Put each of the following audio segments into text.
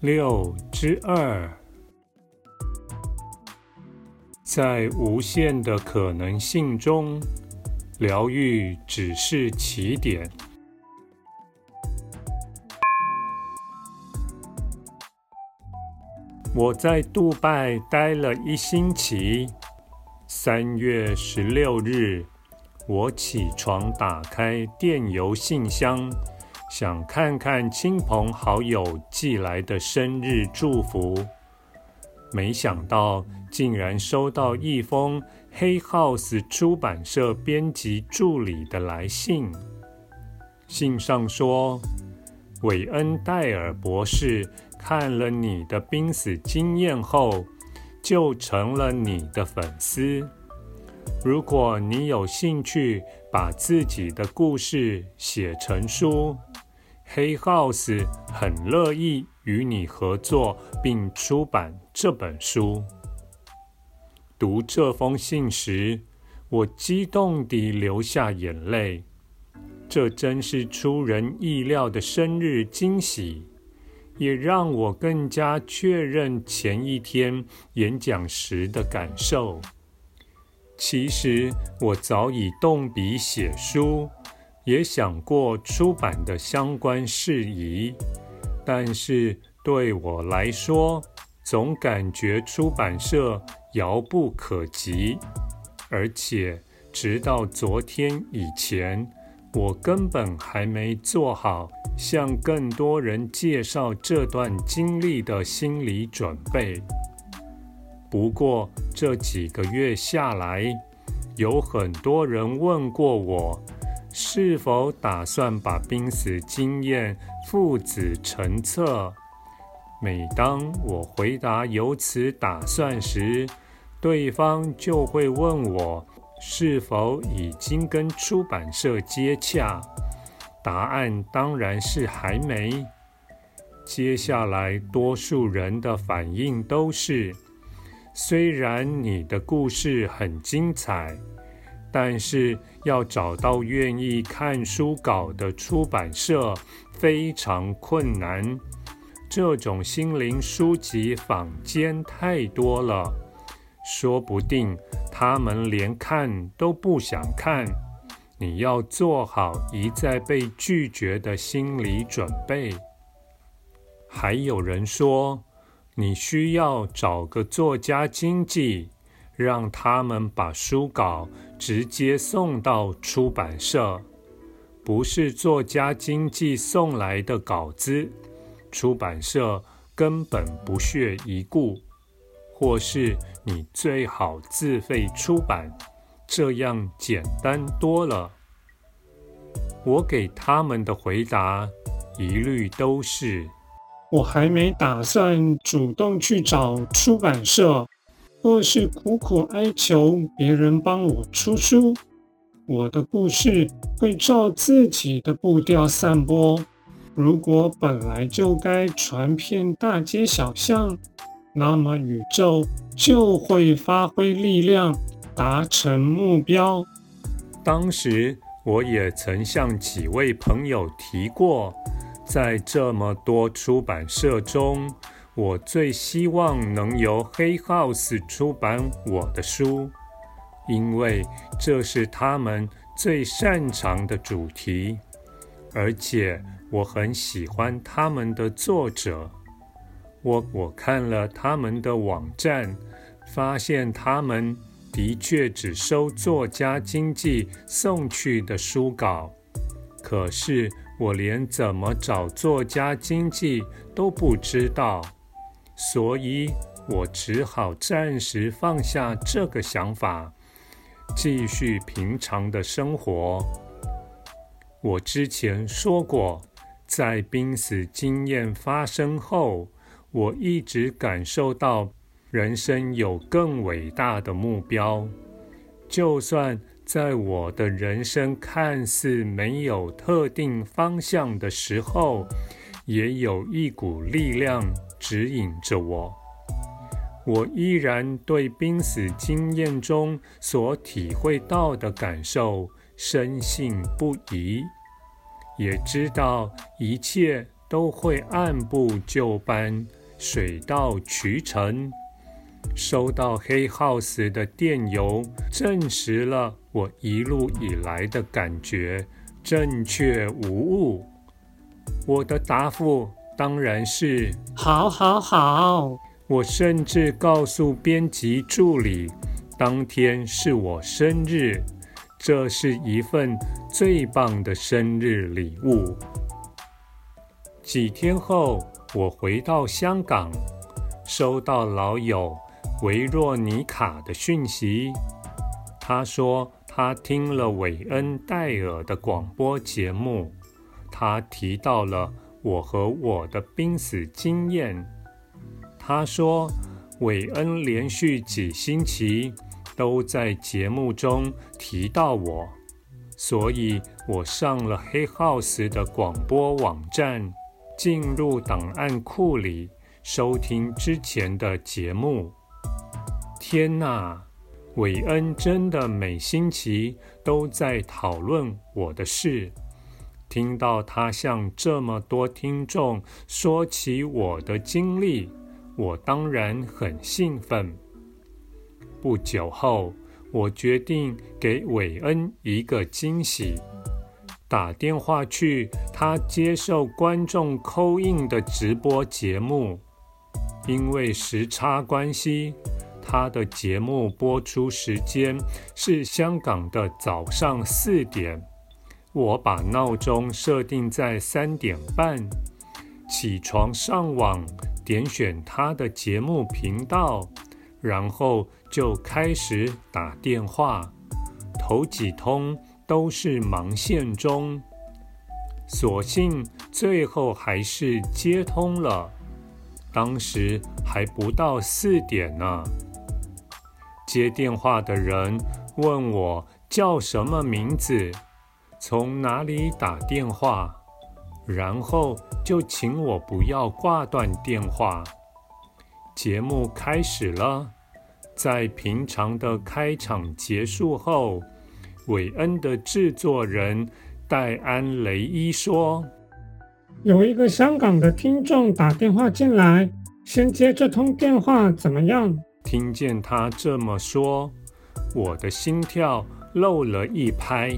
六之二，在无限的可能性中，疗愈只是起点。我在杜拜待了一星期。三月十六日，我起床，打开电邮信箱。想看看亲朋好友寄来的生日祝福，没想到竟然收到一封黑 house 出版社编辑助理的来信。信上说，韦恩戴尔博士看了你的濒死经验后，就成了你的粉丝。如果你有兴趣把自己的故事写成书，黑 House 很乐意与你合作，并出版这本书。读这封信时，我激动地流下眼泪。这真是出人意料的生日惊喜，也让我更加确认前一天演讲时的感受。其实我早已动笔写书。也想过出版的相关事宜，但是对我来说，总感觉出版社遥不可及，而且直到昨天以前，我根本还没做好向更多人介绍这段经历的心理准备。不过这几个月下来，有很多人问过我。是否打算把濒死经验附子成册？每当我回答有此打算时，对方就会问我是否已经跟出版社接洽。答案当然是还没。接下来，多数人的反应都是：虽然你的故事很精彩。但是要找到愿意看书稿的出版社非常困难。这种心灵书籍坊间太多了，说不定他们连看都不想看。你要做好一再被拒绝的心理准备。还有人说，你需要找个作家经纪。让他们把书稿直接送到出版社，不是作家经纪送来的稿子，出版社根本不屑一顾，或是你最好自费出版，这样简单多了。我给他们的回答一律都是：我还没打算主动去找出版社。或是苦苦哀求别人帮我出书，我的故事会照自己的步调散播。如果本来就该传遍大街小巷，那么宇宙就会发挥力量，达成目标。当时我也曾向几位朋友提过，在这么多出版社中。我最希望能由黑 House 出版我的书，因为这是他们最擅长的主题，而且我很喜欢他们的作者。我我看了他们的网站，发现他们的确只收作家经纪送去的书稿，可是我连怎么找作家经纪都不知道。所以我只好暂时放下这个想法，继续平常的生活。我之前说过，在濒死经验发生后，我一直感受到人生有更伟大的目标。就算在我的人生看似没有特定方向的时候，也有一股力量指引着我。我依然对濒死经验中所体会到的感受深信不疑，也知道一切都会按部就班、水到渠成。收到黑号子的电邮，证实了我一路以来的感觉正确无误。我的答复当然是好，好，好。我甚至告诉编辑助理，当天是我生日，这是一份最棒的生日礼物。几天后，我回到香港，收到老友维若妮卡的讯息。她说，她听了韦恩戴尔的广播节目，他提到了我和我的濒死经验。他说：“韦恩连续几星期都在节目中提到我，所以我上了黑 house 的广播网站，进入档案库里收听之前的节目。天哪，韦恩真的每星期都在讨论我的事。听到他向这么多听众说起我的经历。”我当然很兴奋。不久后，我决定给韦恩一个惊喜，打电话去他接受观众扣印的直播节目。因为时差关系，他的节目播出时间是香港的早上四点。我把闹钟设定在三点半，起床上网。点选他的节目频道，然后就开始打电话。头几通都是忙线中，所幸最后还是接通了。当时还不到四点呢。接电话的人问我叫什么名字，从哪里打电话。然后就请我不要挂断电话。节目开始了，在平常的开场结束后，韦恩的制作人戴安雷伊说：“有一个香港的听众打电话进来，先接这通电话怎么样？”听见他这么说，我的心跳漏了一拍。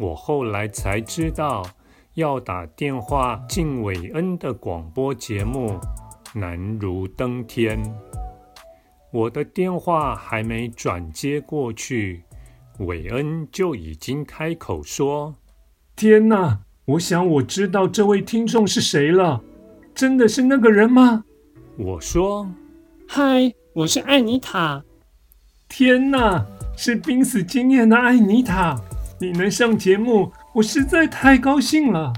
我后来才知道。要打电话进韦恩的广播节目，难如登天。我的电话还没转接过去，韦恩就已经开口说：“天哪，我想我知道这位听众是谁了，真的是那个人吗？”我说：“嗨，我是艾妮塔。”天哪，是濒死经验的艾妮塔，你能上节目？我实在太高兴了！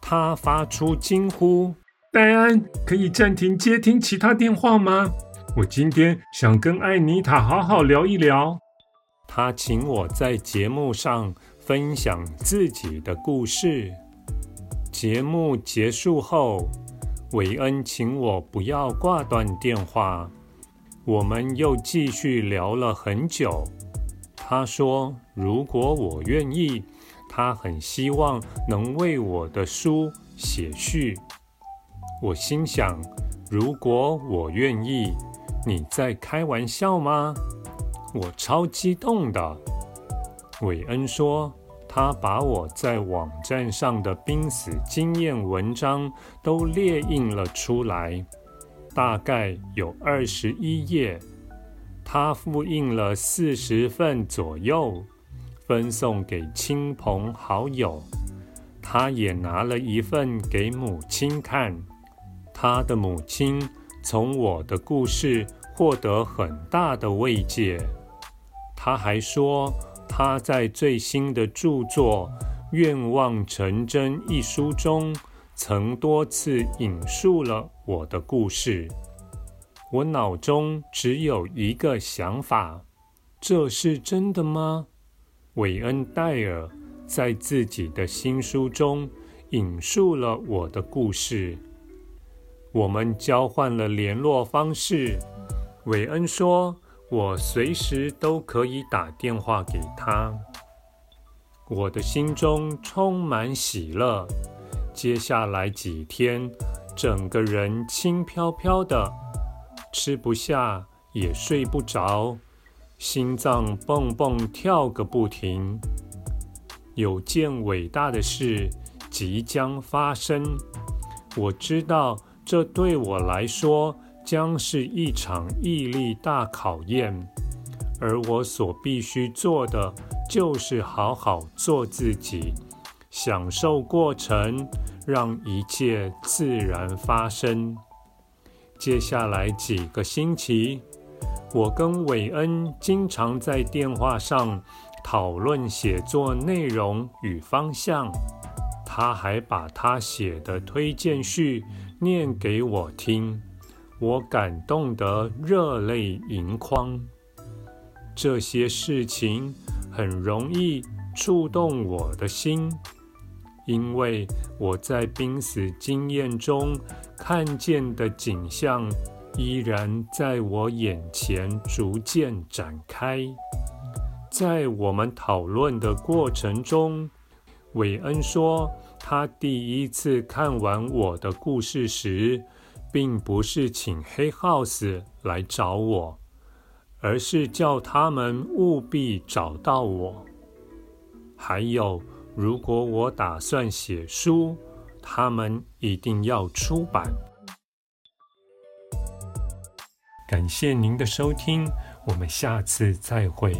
他发出惊呼：“戴安，可以暂停接听其他电话吗？我今天想跟艾妮塔好好聊一聊。”他请我在节目上分享自己的故事。节目结束后，韦恩请我不要挂断电话，我们又继续聊了很久。他说：“如果我愿意。”他很希望能为我的书写序。我心想，如果我愿意，你在开玩笑吗？我超激动的。韦恩说，他把我在网站上的濒死经验文章都列印了出来，大概有二十一页。他复印了四十份左右。分送给亲朋好友，他也拿了一份给母亲看。他的母亲从我的故事获得很大的慰藉。他还说，他在最新的著作《愿望成真》一书中曾多次引述了我的故事。我脑中只有一个想法：这是真的吗？韦恩·戴尔在自己的新书中引述了我的故事。我们交换了联络方式。韦恩说：“我随时都可以打电话给他。”我的心中充满喜乐。接下来几天，整个人轻飘飘的，吃不下也睡不着，心脏蹦蹦跳个不停。有件伟大的事即将发生，我知道。这对我来说将是一场毅力大考验，而我所必须做的就是好好做自己，享受过程，让一切自然发生。接下来几个星期，我跟韦恩经常在电话上讨论写作内容与方向，他还把他写的推荐序。念给我听，我感动得热泪盈眶。这些事情很容易触动我的心，因为我在濒死经验中看见的景象依然在我眼前逐渐展开。在我们讨论的过程中，韦恩说。他第一次看完我的故事时，并不是请黑 house 来找我，而是叫他们务必找到我。还有，如果我打算写书，他们一定要出版。感谢您的收听，我们下次再会。